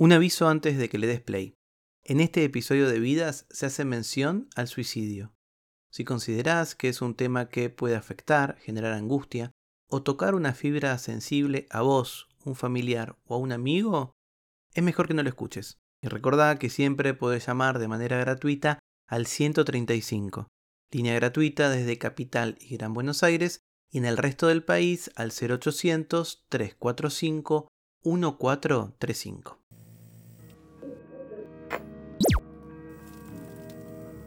Un aviso antes de que le des play. En este episodio de Vidas se hace mención al suicidio. Si considerás que es un tema que puede afectar, generar angustia o tocar una fibra sensible a vos, un familiar o a un amigo, es mejor que no lo escuches. Y recordá que siempre podés llamar de manera gratuita al 135, línea gratuita desde Capital y Gran Buenos Aires, y en el resto del país al 0800 345 1435.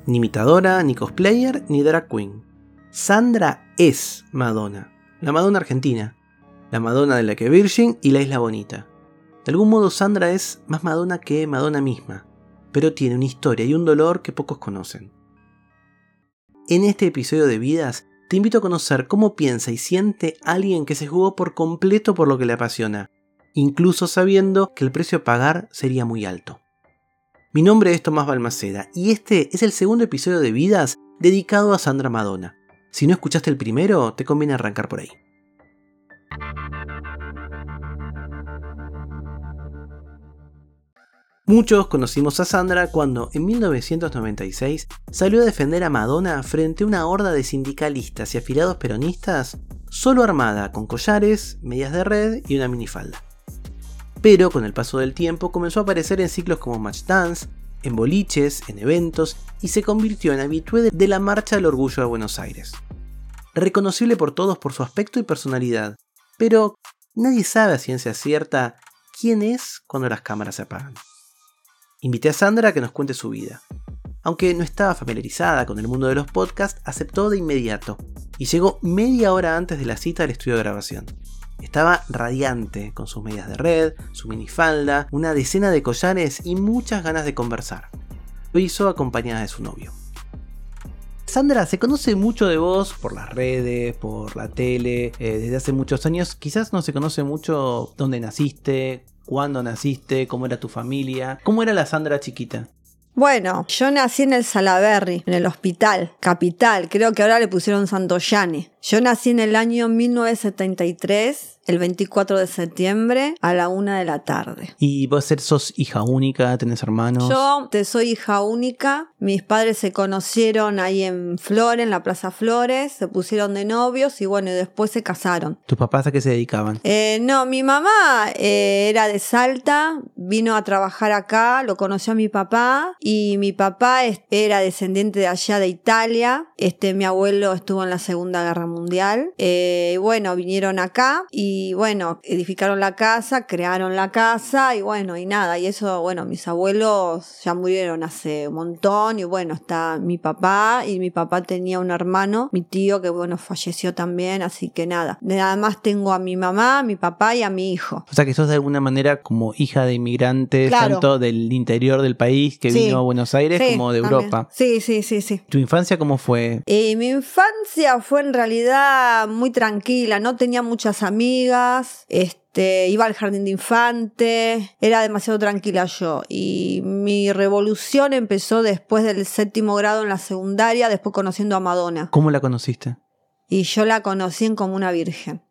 Ni imitadora, ni cosplayer, ni drag queen. Sandra es Madonna, la Madonna argentina, la Madonna de la que Virgin y la Isla Bonita. De algún modo Sandra es más Madonna que Madonna misma, pero tiene una historia y un dolor que pocos conocen. En este episodio de Vidas te invito a conocer cómo piensa y siente alguien que se jugó por completo por lo que le apasiona, incluso sabiendo que el precio a pagar sería muy alto. Mi nombre es Tomás Balmaceda y este es el segundo episodio de Vidas dedicado a Sandra Madonna. Si no escuchaste el primero, te conviene arrancar por ahí. Muchos conocimos a Sandra cuando en 1996 salió a defender a Madonna frente a una horda de sindicalistas y afiliados peronistas, solo armada con collares, medias de red y una minifalda. Pero con el paso del tiempo comenzó a aparecer en ciclos como Match Dance, en boliches, en eventos y se convirtió en habitué de la Marcha del Orgullo de Buenos Aires. Reconocible por todos por su aspecto y personalidad, pero nadie sabe a ciencia cierta quién es cuando las cámaras se apagan. Invité a Sandra a que nos cuente su vida. Aunque no estaba familiarizada con el mundo de los podcasts, aceptó de inmediato y llegó media hora antes de la cita al estudio de grabación. Estaba radiante, con sus medias de red, su minifalda, una decena de collares y muchas ganas de conversar. Lo hizo acompañada de su novio. Sandra, se conoce mucho de vos por las redes, por la tele, eh, desde hace muchos años. Quizás no se conoce mucho dónde naciste, cuándo naciste, cómo era tu familia. ¿Cómo era la Sandra chiquita? Bueno, yo nací en el Salaberry, en el hospital, capital, creo que ahora le pusieron Santoyane. Yo nací en el año 1973 el 24 de septiembre a la una de la tarde. ¿Y vos sos hija única? ¿Tenés hermanos? Yo te soy hija única. Mis padres se conocieron ahí en Flores, en la Plaza Flores, se pusieron de novios y bueno, después se casaron. ¿Tus papás a qué se dedicaban? Eh, no, mi mamá eh, era de Salta, vino a trabajar acá, lo conoció a mi papá y mi papá era descendiente de allá de Italia. Este, mi abuelo estuvo en la Segunda Guerra Mundial. Eh, bueno, vinieron acá y y bueno, edificaron la casa, crearon la casa y bueno, y nada, y eso, bueno, mis abuelos ya murieron hace un montón y bueno, está mi papá y mi papá tenía un hermano, mi tío que bueno, falleció también, así que nada, nada más tengo a mi mamá, a mi papá y a mi hijo. O sea que sos de alguna manera como hija de inmigrantes, tanto del interior del país que vino a Buenos Aires como de Europa. Sí, sí, sí, sí. ¿Tu infancia cómo fue? Eh, mi infancia fue en realidad muy tranquila, no tenía muchas amigas este, iba al jardín de infante, era demasiado tranquila yo. Y mi revolución empezó después del séptimo grado en la secundaria, después conociendo a Madonna. ¿Cómo la conociste? Y yo la conocí en como una virgen.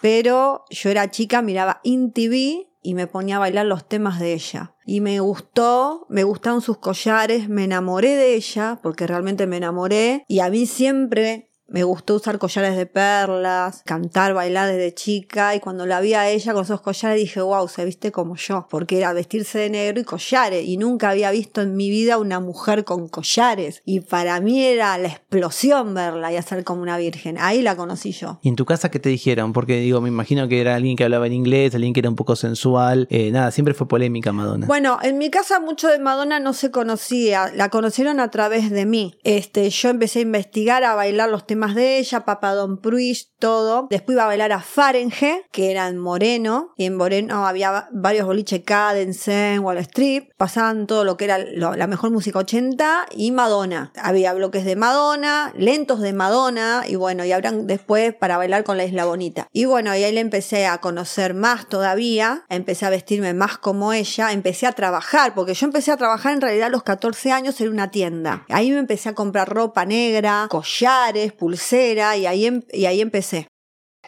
Pero yo era chica, miraba In TV y me ponía a bailar los temas de ella. Y me gustó, me gustaron sus collares, me enamoré de ella, porque realmente me enamoré. Y a mí siempre me gustó usar collares de perlas, cantar, bailar desde chica y cuando la vi a ella con esos collares dije, wow, se viste como yo, porque era vestirse de negro y collares y nunca había visto en mi vida una mujer con collares y para mí era la explosión verla y hacer como una virgen. Ahí la conocí yo. ¿Y en tu casa qué te dijeron? Porque digo, me imagino que era alguien que hablaba en inglés, alguien que era un poco sensual, eh, nada, siempre fue polémica Madonna. Bueno, en mi casa mucho de Madonna no se conocía, la conocieron a través de mí. Este, yo empecé a investigar, a bailar los temas más de ella, Don Pruish, todo. Después iba a bailar a Farenje, que era en Moreno, y en Moreno había varios boliches Cadensen, Wall Street, pasaban todo lo que era la mejor música 80 y Madonna. Había bloques de Madonna, lentos de Madonna, y bueno, y habrán después para bailar con la Isla Bonita. Y bueno, y ahí le empecé a conocer más todavía, empecé a vestirme más como ella, empecé a trabajar, porque yo empecé a trabajar en realidad a los 14 años en una tienda. Ahí me empecé a comprar ropa negra, collares, pulsera y ahí, em, y ahí empecé.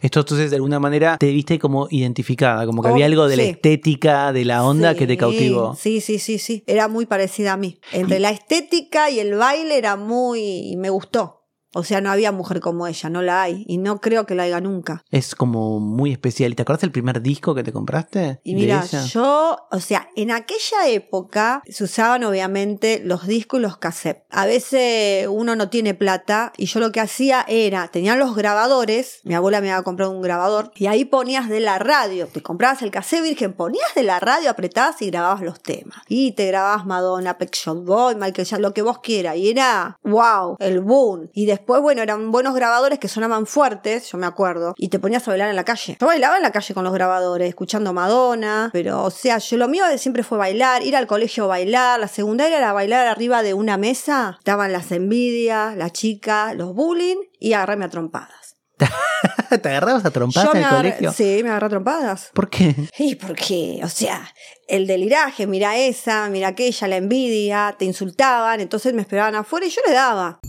Esto entonces de alguna manera te viste como identificada, como que Oh, había algo de la estética, de la onda que te cautivó. Sí, sí, sí, sí. Era muy parecida a mí. Entre la estética y el baile era muy... me gustó. O sea, no había mujer como ella, no la hay. Y no creo que la haya nunca. Es como muy especial. ¿Y te acuerdas del primer disco que te compraste? Y mira, yo, o sea, en aquella época se usaban obviamente los discos y los cassettes. A veces uno no tiene plata y yo lo que hacía era, tenían los grabadores, mi abuela me había comprado un grabador y ahí ponías de la radio, te comprabas el cassette virgen, ponías de la radio, apretabas y grababas los temas. Y te grababas Madonna, Pet Shop Boy, Michael Jackson, lo que vos quieras. Y era, wow, el boom. Y después, bueno, eran buenos grabadores que sonaban fuertes, yo me acuerdo, y te ponías a bailar en la calle. Yo bailaba en la calle con los grabadores, escuchando Madonna, pero, o sea, yo lo mío siempre fue bailar, ir al colegio a bailar, la secundaria era bailar arriba de una mesa, estaban las envidias, la chica, los bullying y agarrarme a trompadas. ¿Te agarrabas a trompadas en el colegio? Sí, me agarré a trompadas. ¿Por qué? ¿Y por qué? O sea, el deliraje, mira esa, mira aquella, la envidia, te insultaban, entonces me esperaban afuera y yo le daba.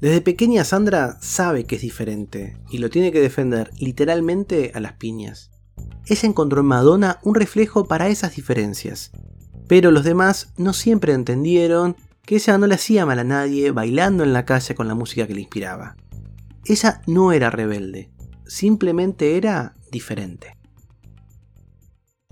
Desde pequeña Sandra sabe que es diferente y lo tiene que defender literalmente a las piñas. Ella encontró en Madonna un reflejo para esas diferencias, pero los demás no siempre entendieron que ella no le hacía mal a nadie bailando en la calle con la música que le inspiraba. Ella no era rebelde, simplemente era diferente.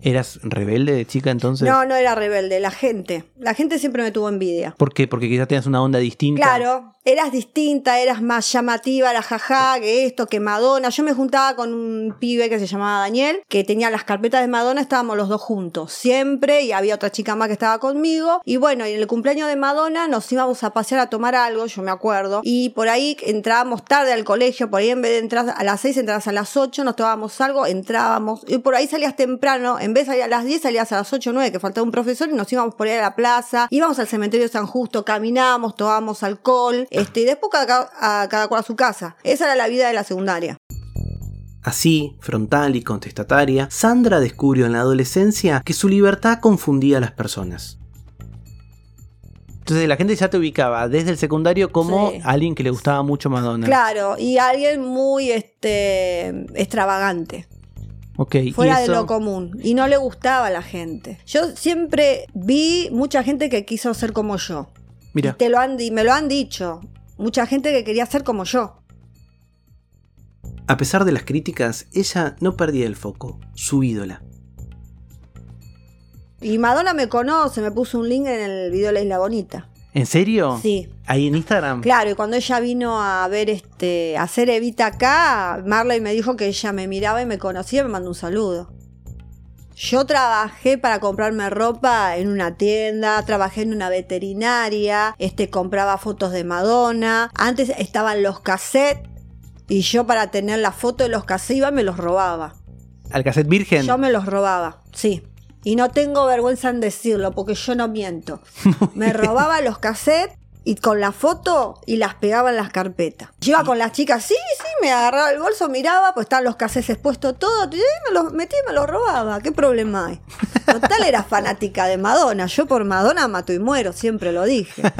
¿Eras rebelde de chica entonces? No, no era rebelde, la gente. La gente siempre me tuvo envidia. ¿Por qué? Porque quizás tenías una onda distinta. Claro, eras distinta, eras más llamativa, la jaja, que esto, que Madonna. Yo me juntaba con un pibe que se llamaba Daniel, que tenía las carpetas de Madonna, estábamos los dos juntos, siempre, y había otra chica más que estaba conmigo. Y bueno, en el cumpleaños de Madonna nos íbamos a pasear a tomar algo, yo me acuerdo, y por ahí entrábamos tarde al colegio, por ahí en vez de entrar a las 6, entrabas a las 8, nos tomábamos algo, entrábamos, y por ahí salías temprano, en vez de salir a las 10, salías a las 8 o 9, que faltaba un profesor, y nos íbamos por ahí a la plaza, íbamos al cementerio de San Justo, caminábamos, tomábamos alcohol, este, y después cada, a cada cual a su casa. Esa era la vida de la secundaria. Así, frontal y contestataria, Sandra descubrió en la adolescencia que su libertad confundía a las personas. Entonces la gente ya te ubicaba desde el secundario como Sí. alguien que le gustaba mucho Madonna. Claro, y alguien muy este extravagante. Ok, ¿y fuera de lo común y no le gustaba a la gente. Yo siempre vi mucha gente que quiso ser como yo. Mira, Y te lo han me lo han dicho. Mucha gente que quería ser como yo. a pesar de las críticas, ella no perdía el foco, su ídola. Y Madonna me conoce, me puso un link en el video de La Isla Bonita. ¿En serio? Sí. Ahí en Instagram. Claro, y cuando ella vino a ver este, a hacer Evita acá, Marley me dijo que ella me miraba y me conocía y me mandó un saludo. Yo trabajé para comprarme ropa en una tienda, trabajé en una veterinaria, este compraba fotos de Madonna. Antes estaban los cassettes y yo para tener la foto de los cassettes iba y me los robaba. Al cassette virgen. Yo me los robaba, sí. Y no tengo vergüenza en decirlo porque yo no miento. Me robaba los cassettes y con la foto y las pegaba en las carpetas. Yo iba con las chicas, sí, sí, me agarraba el bolso, miraba, pues estaban los cassettes expuestos todo, y me los metía y me los robaba. ¿Qué problema hay? Total era fanática de Madonna. Yo por Madonna mato y muero, siempre lo dije.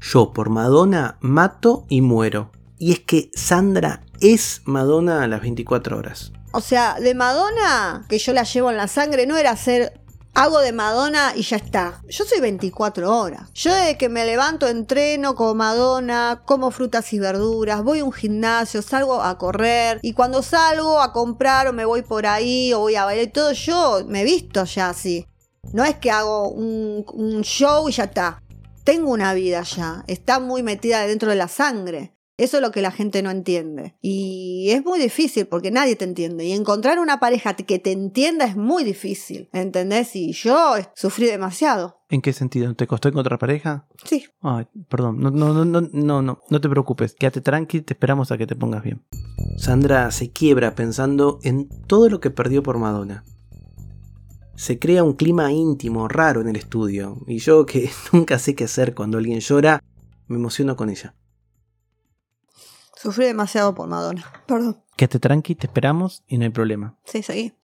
Yo por Madonna mato y muero. Y es que Sandra es Madonna a las 24 horas. O sea, de Madonna, que yo la llevo en la sangre, no era hacer hago de Madonna y ya está. Yo soy 24 horas. Yo desde que me levanto entreno como Madonna, como frutas y verduras, voy a un gimnasio, salgo a correr y cuando salgo a comprar o me voy por ahí o voy a bailar y todo, yo me visto ya así. No es que hago un, un show y ya está. Tengo una vida ya. Está muy metida dentro de la sangre. Eso es lo que la gente no entiende. Y es muy difícil porque nadie te entiende. Y encontrar una pareja que te entienda es muy difícil. ¿Entendés? Y yo sufrí demasiado. ¿En qué sentido? ¿Te costó encontrar pareja? Sí. Ay, perdón, no, no, no, no, no, no, no te preocupes, quédate tranqui, te esperamos a que te pongas bien. Sandra se quiebra pensando en todo lo que perdió por Madonna. Se crea un clima íntimo, raro en el estudio, y yo que nunca sé qué hacer cuando alguien llora, me emociono con ella. Sufrí demasiado por Madonna. Perdón. Quédate tranqui, te esperamos y no hay problema. Sí, seguí.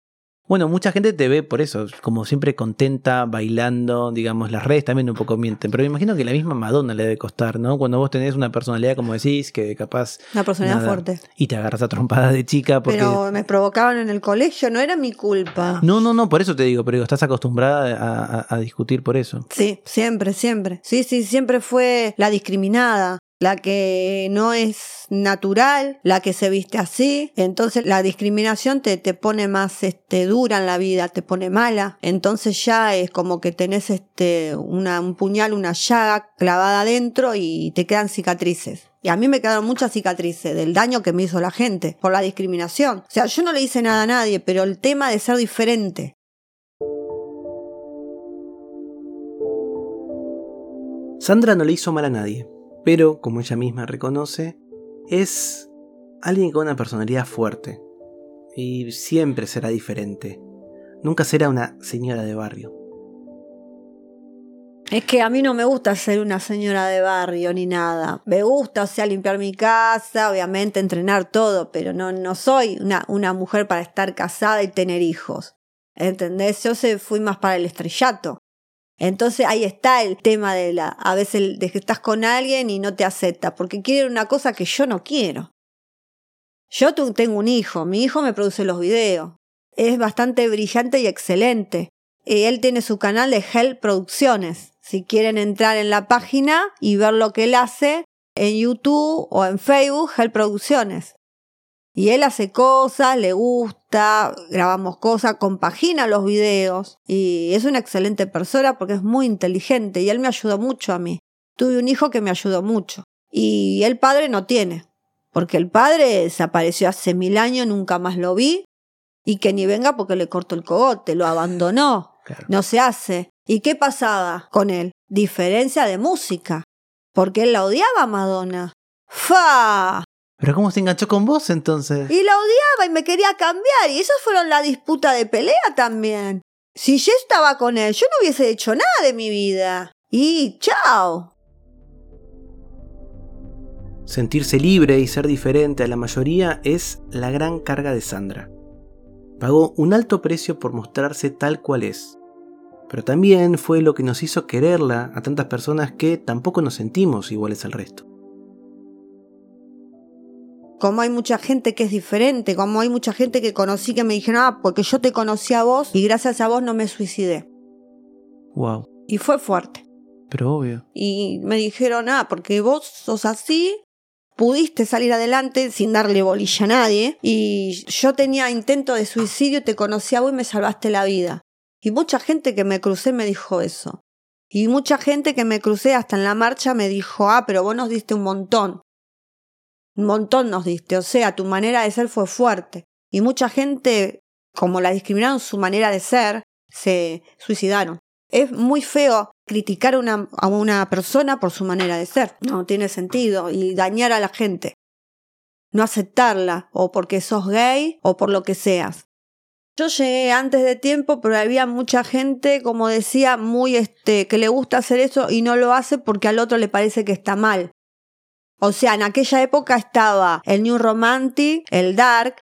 Bueno, mucha gente te ve por eso, como siempre contenta, bailando, digamos, las redes también un poco mienten, pero me imagino que la misma Madonna le debe costar, ¿no? Cuando vos tenés una personalidad, como decís, que capaz... Una personalidad nada, fuerte. Y te agarras a trompadas de chica porque... Pero me provocaban en el colegio, no era mi culpa. No, no, no, por eso te digo, pero digo, estás acostumbrada a, a- a discutir por eso. Sí, siempre, siempre. Sí, sí, siempre fue la discriminada, la que no es natural, la que se viste así. Entonces la discriminación te, te pone más este, dura en la vida, te pone mala. Entonces ya es como que tenés este, un puñal, una llaga clavada adentro y te quedan cicatrices. Y a mí me quedaron muchas cicatrices del daño que me hizo la gente por la discriminación. O sea, yo no le hice nada a nadie, pero el tema de ser diferente, Sandra no le hizo mal a nadie, pero, como ella misma reconoce, es alguien con una personalidad fuerte. Y siempre será diferente. Nunca será una señora de barrio. Es que a mí no me gusta ser una señora de barrio ni nada. Me gusta, o sea, limpiar mi casa, obviamente entrenar todo, pero no, no soy una, una mujer para estar casada y tener hijos. ¿Entendés? Yo se fui más para el estrellato. Entonces ahí está el tema de la, a veces de que estás con alguien y no te acepta, porque quiere una cosa que yo no quiero. Yo tengo un hijo, mi hijo me produce los videos. Es bastante brillante y excelente. Y él tiene su canal de Hell Producciones. Si quieren entrar en la página y ver lo que él hace en YouTube o en Facebook, Hell Producciones. Y él hace cosas, le gusta, grabamos cosas, compagina los videos. Y es una excelente persona porque es muy inteligente y él me ayudó mucho a mí. Tuve un hijo que me ayudó mucho. Y el padre no tiene. Porque el padre desapareció hace mil años, nunca más lo vi. Y que ni venga porque le cortó el cogote, lo abandonó. Claro. No se hace. ¿Y qué pasaba con él? Diferencia de música. Porque él la odiaba a Madonna. ¡Fa! Pero ¿cómo se enganchó con vos entonces? Y la odiaba y me quería cambiar. Y esas fueron la disputa de pelea también. Si yo estaba con él, yo no hubiese hecho nada de mi vida. Y chao. Sentirse libre y ser diferente a la mayoría es la gran carga de Sandra. Pagó un alto precio por mostrarse tal cual es. Pero también fue lo que nos hizo quererla a tantas personas que tampoco nos sentimos iguales al resto. Como hay mucha gente que es diferente, como hay mucha gente que conocí que me dijeron, ah, porque yo te conocí a vos y gracias a vos no me suicidé. Wow, Y fue fuerte. pero obvio. Y me dijeron, ah, porque vos sos así, pudiste salir adelante sin darle bolilla a nadie. Y yo tenía intento de suicidio, te conocí a vos y me salvaste la vida. Y mucha gente que me crucé me dijo eso. Y mucha gente que me crucé hasta en la marcha me dijo, ah, pero vos nos diste un montón. Un montón nos diste. O sea, tu manera de ser fue fuerte. Y mucha gente, como la discriminaron su manera de ser, se suicidaron. Es muy feo criticar a una, a una persona por su manera de ser. No tiene sentido. Y dañar a la gente. No aceptarla. O porque sos gay o por lo que seas. Yo llegué antes de tiempo, pero había mucha gente, como decía, muy este, que le gusta hacer eso y no lo hace porque al otro le parece que está mal. O sea, en aquella época estaba el New Romantic, el Dark,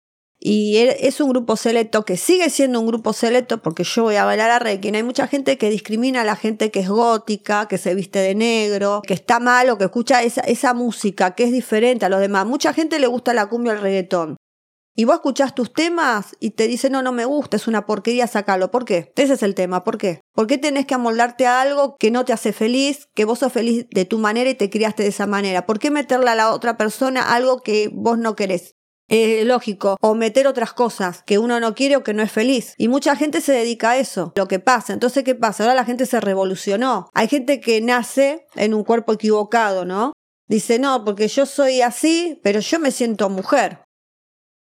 y er- es un grupo selecto que sigue siendo un grupo selecto porque yo voy a bailar a Requiem. Hay mucha gente que discrimina a la gente que es gótica, que se viste de negro, que está mal o que escucha esa, esa música que es diferente a los demás. Mucha gente le gusta la cumbia o el reggaetón. Y vos escuchás tus temas y te dicen, no, no me gusta, es una porquería, sacalo. ¿Por qué? Ese es el tema, ¿por qué? ¿Por qué tenés que amoldarte a algo que no te hace feliz, que vos sos feliz de tu manera y te criaste de esa manera? ¿Por qué meterle a la otra persona algo que vos no querés? Eh, lógico, o meter otras cosas que uno no quiere o que no es feliz. Y mucha gente se dedica a eso, lo que pasa. Entonces, ¿qué pasa? Ahora la gente se revolucionó. Hay gente que nace en un cuerpo equivocado, ¿no? Dice, no, porque yo soy así, pero yo me siento mujer.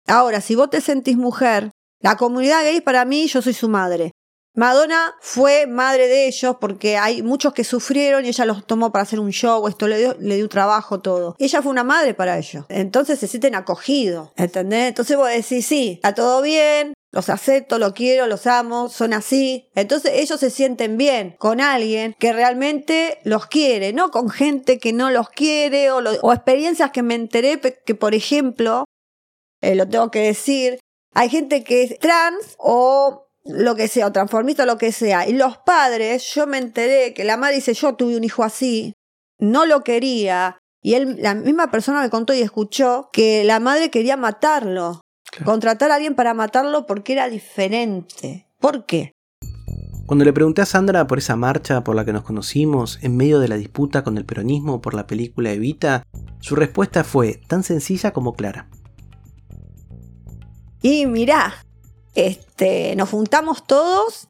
Ahora, si vos te sentís mujer, la comunidad gay para mí, yo soy su madre. Madonna fue madre de ellos porque hay muchos que sufrieron y ella los tomó para hacer un show, esto le dio, le dio trabajo, todo. Ella fue una madre para ellos. Entonces se sienten acogidos, ¿entendés? Entonces vos decís, sí, está todo bien, los acepto, los quiero, los amo, son así. Entonces ellos se sienten bien con alguien que realmente los quiere, no con gente que no los quiere o, o experiencias que me enteré que, por ejemplo, eh, lo tengo que decir, Hay gente que es trans o lo que sea, o transformista o lo que sea. Y los padres, yo me enteré que la madre dice, yo tuve un hijo así, no lo quería. Y él, la misma persona me contó y escuchó que la madre quería matarlo. Contratar a alguien para matarlo porque era diferente. ¿Por qué? Cuando le pregunté a Sandra por esa marcha por la que nos conocimos en medio de la disputa con el peronismo por la película Evita, su respuesta fue tan sencilla como clara. Y mirá, este, nos juntamos todos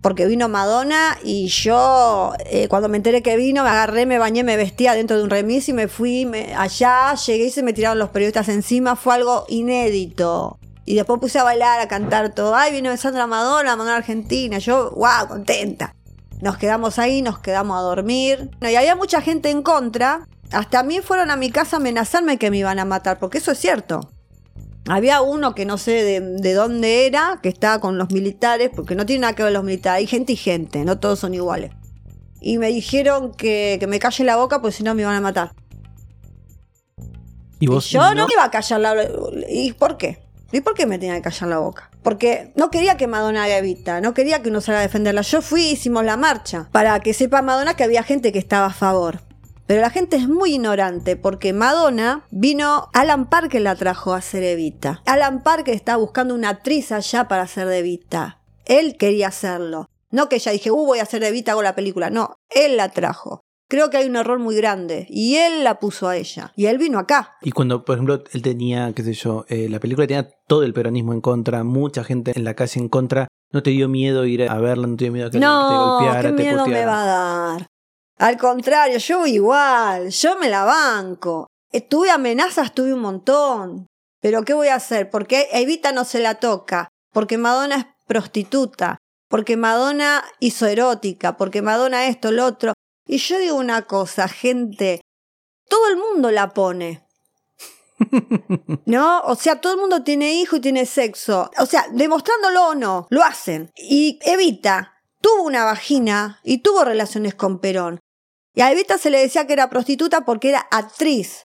porque vino Madonna y yo eh, cuando me enteré que vino me agarré, me bañé, me vestía dentro de un remis y me fui allá, llegué y se me tiraron los periodistas encima, fue algo inédito. Y después puse a bailar, a cantar todo. Ay, vino Sandra Madonna, Madonna Argentina. Yo, wow, contenta. Nos quedamos ahí, nos quedamos a dormir. y había mucha gente en contra. Hasta a mí fueron a mi casa a amenazarme que me iban a matar, porque eso es cierto. Había uno que no sé de, dónde era, que estaba con los militares, porque no tiene nada que ver los militares. Hay gente y gente, no todos son iguales. Y me dijeron que, me calle la boca, porque si no me iban a matar. ¿Y vos? yo no? no me iba a callar la boca. ¿Y por qué? ¿Y por qué me tenía que callar la boca? Porque no quería que Madonna haga evita, no quería que uno salga a defenderla. Yo fui y hicimos la marcha para que sepa Madonna que había gente que estaba a favor. Pero la gente es muy ignorante porque Madonna vino, Alan Parker la trajo a hacer Evita. Alan Parker estaba buscando una actriz allá para hacer de Evita. Él quería hacerlo. No que ella dije, uh, voy a hacer de Evita, hago la película. No, él la trajo. Creo que hay un error muy grande y él la puso a ella y él vino acá. Y cuando, por ejemplo, él tenía, qué sé yo, eh, la película tenía todo el peronismo en contra, mucha gente en la calle en contra, ¿no te dio miedo ir a verla? ¿No te dio miedo que no, te golpeara, ¿qué miedo me va a dar? Al contrario, yo igual, yo me la banco. Tuve amenazas, tuve un montón. Pero ¿qué voy a hacer? Porque Evita no se la toca, porque Madonna es prostituta, porque Madonna hizo erótica, porque Madonna esto, lo otro. Y yo digo una cosa, gente, todo el mundo la pone. ¿No? O sea, todo el mundo tiene hijo y tiene sexo. O sea, demostrándolo o no, lo hacen. Y Evita tuvo una vagina y tuvo relaciones con Perón. Y a Evita se le decía que era prostituta porque era actriz.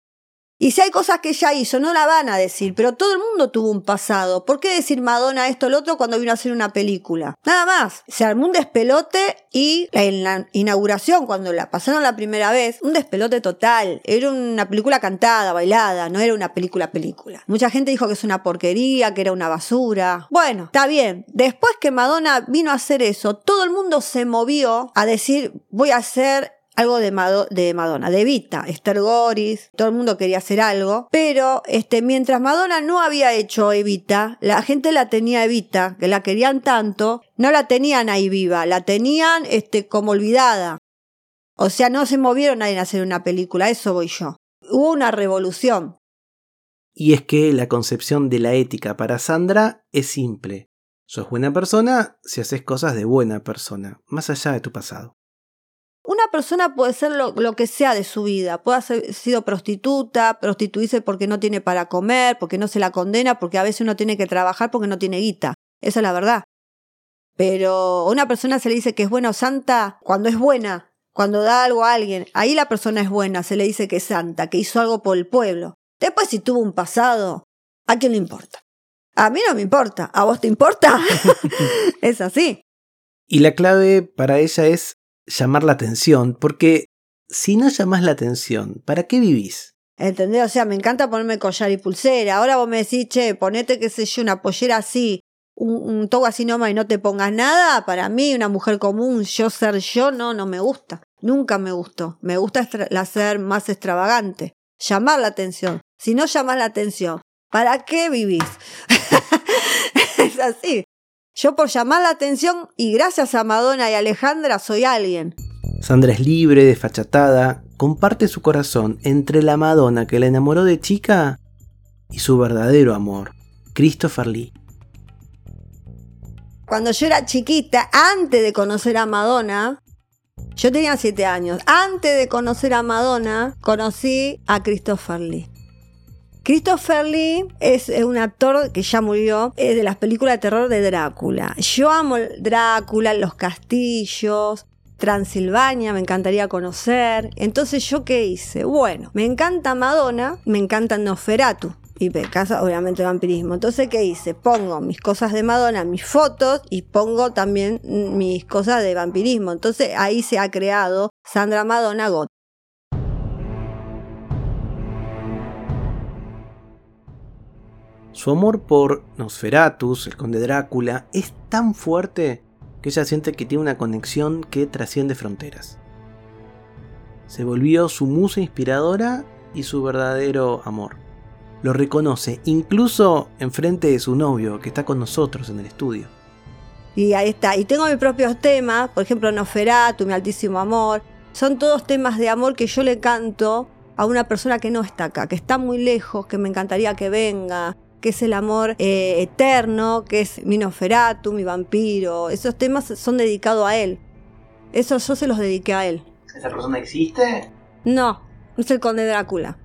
Y si hay cosas que ella hizo, no la van a decir, pero todo el mundo tuvo un pasado. ¿Por qué decir Madonna esto o lo otro cuando vino a hacer una película? Nada más. Se armó un despelote y en la inauguración, cuando la pasaron la primera vez, un despelote total. Era una película cantada, bailada, no era una película película. Mucha gente dijo que es una porquería, que era una basura. Bueno, está bien. Después que Madonna vino a hacer eso, todo el mundo se movió a decir, voy a hacer algo de, Madonna, de Evita, Esther Goris, todo el mundo quería hacer algo, pero este, mientras Madonna no había hecho Evita, la gente la tenía Evita, que la querían tanto, no la tenían ahí viva, la tenían este, como olvidada. O sea, no se movieron a hacer una película, eso voy yo. Hubo una revolución. Y es que la concepción de la ética para Sandra es simple. Sos buena persona si haces cosas de buena persona, más allá de tu pasado. Una persona puede ser lo, que sea de su vida, puede haber sido prostituta, prostituirse porque no tiene para comer, porque no se la condena, porque a veces uno tiene que trabajar porque no tiene guita. Esa es la verdad. Pero a una persona se le dice que es buena o santa cuando es buena, cuando da algo a alguien. Ahí la persona es buena, se le dice que es santa, que hizo algo por el pueblo. Después si tuvo un pasado, ¿a quién le importa? A mí no me importa, ¿a vos te importa? es así. Y la clave para ella es llamar la atención, porque si no llamas la atención, ¿para qué vivís? ¿Entendés? O sea, me encanta ponerme collar y pulsera. Ahora vos me decís, che, ponete, qué sé yo, una pollera así, un, un así nomás y no te pongas nada. Para mí, una mujer común, yo ser yo, no, no me gusta. Nunca me gustó. Me gusta la ser más extravagante. Llamar la atención. Si no llamas la atención, ¿para qué vivís? es así. Yo por llamar la atención y gracias a Madonna y Alejandra soy alguien. Sandra es libre, desfachatada, comparte su corazón entre la Madonna que la enamoró de chica y su verdadero amor, Christopher Lee. Cuando yo era chiquita, antes de conocer a Madonna, yo tenía siete años, antes de conocer a Madonna, conocí a Christopher Lee. Christopher Lee es un actor que ya murió de las películas de terror de Drácula. Yo amo Drácula, los castillos, Transilvania, me encantaría conocer. Entonces, ¿yo qué hice? Bueno, me encanta Madonna, me encanta Nosferatu. y me casa obviamente vampirismo. Entonces, ¿qué hice? Pongo mis cosas de Madonna, mis fotos y pongo también mis cosas de vampirismo. Entonces ahí se ha creado Sandra Madonna Got. Su amor por Nosferatus, el conde Drácula, es tan fuerte que ella siente que tiene una conexión que trasciende fronteras. Se volvió su musa inspiradora y su verdadero amor. Lo reconoce incluso enfrente de su novio que está con nosotros en el estudio. Y ahí está. Y tengo mis propios temas, por ejemplo, Nosferatu, mi altísimo amor. Son todos temas de amor que yo le canto a una persona que no está acá, que está muy lejos, que me encantaría que venga, que es el amor eh, eterno, que es mi Nosferatu, mi vampiro. Esos temas son dedicados a él. Eso yo se los dediqué a él. ¿Esa persona existe? No, es el conde Drácula.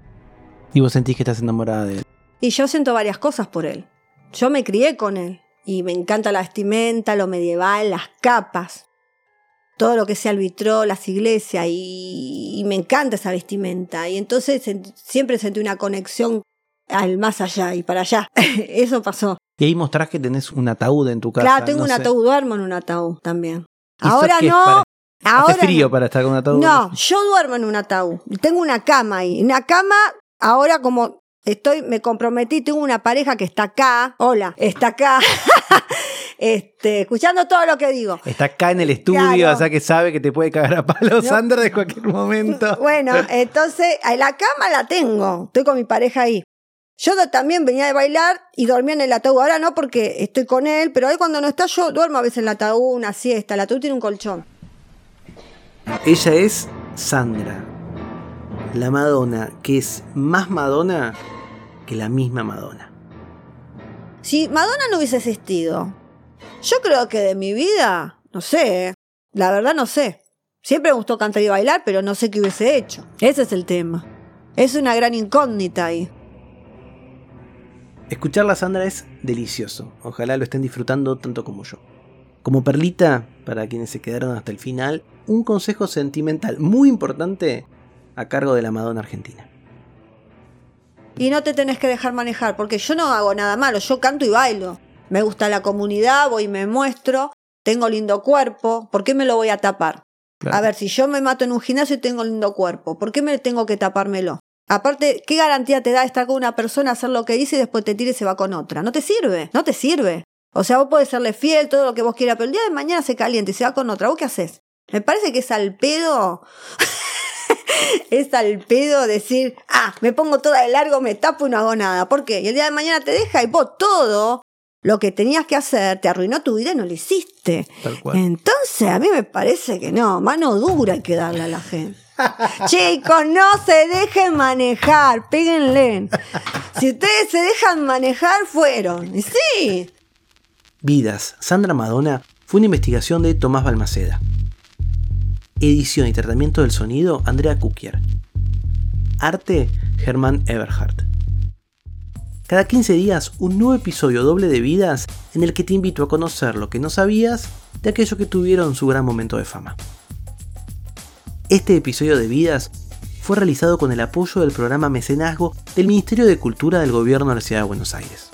Y vos sentís que estás enamorada de él. Y yo siento varias cosas por él. Yo me crié con él. Y me encanta la vestimenta, lo medieval, las capas. Todo lo que sea el vitró, las iglesias. Y, me encanta esa vestimenta. Y entonces siempre sentí una conexión al más allá y para allá. Eso pasó. Y ahí mostrás que tenés un ataúd en tu casa. Claro, tengo un ataúd, duermo en un ataúd también. Ahora no. Ahora ¿Hace frío para estar con un ataúd? No, yo duermo en un ataúd. Tengo una cama ahí. Una cama, ahora como estoy, me comprometí, tengo una pareja que está acá. Hola, está acá. este, escuchando todo lo que digo. Está acá en el estudio, o sea que sabe que te puede cagar a palo Sandra de cualquier momento. Bueno, entonces, la cama la tengo. Estoy con mi pareja ahí. Yo también venía de bailar y dormía en el ataúd. Ahora no porque estoy con él, pero ahí cuando no está yo duermo a veces en el ataúd, una siesta. El ataúd tiene un colchón. Ella es Sandra, la Madonna, que es más Madonna que la misma Madonna. Si Madonna no hubiese existido, yo creo que de mi vida, no sé, ¿eh? la verdad no sé. Siempre me gustó cantar y bailar, pero no sé qué hubiese hecho. Ese es el tema. Es una gran incógnita ahí. Escucharla Sandra es delicioso. Ojalá lo estén disfrutando tanto como yo. Como perlita, para quienes se quedaron hasta el final, un consejo sentimental muy importante a cargo de la Madonna Argentina. Y no te tenés que dejar manejar, porque yo no hago nada malo, yo canto y bailo. Me gusta la comunidad, voy y me muestro, tengo lindo cuerpo, ¿por qué me lo voy a tapar? A ver, si yo me mato en un gimnasio y tengo lindo cuerpo, ¿por qué me tengo que tapármelo? Aparte, ¿qué garantía te da estar con una persona, hacer lo que dice y después te tira y se va con otra? No te sirve, no te sirve. O sea, vos podés serle fiel, todo lo que vos quieras, pero el día de mañana se calienta y se va con otra. ¿Vos qué haces? Me parece que es al pedo. es al pedo decir, ah, me pongo toda de largo, me tapo y no hago nada. ¿Por qué? Y el día de mañana te deja y vos todo lo que tenías que hacer te arruinó tu vida y no lo hiciste. Entonces, a mí me parece que no, mano dura hay que darle a la gente. Chicos, no se dejen manejar, péguenle. Si ustedes se dejan manejar, fueron. Sí, Vidas, Sandra Madonna fue una investigación de Tomás Balmaceda. Edición y tratamiento del sonido, Andrea Kukier. Arte, Germán Eberhardt. Cada 15 días, un nuevo episodio doble de Vidas en el que te invito a conocer lo que no sabías de aquellos que tuvieron su gran momento de fama. Este episodio de Vidas fue realizado con el apoyo del programa Mecenazgo del Ministerio de Cultura del Gobierno de la Ciudad de Buenos Aires.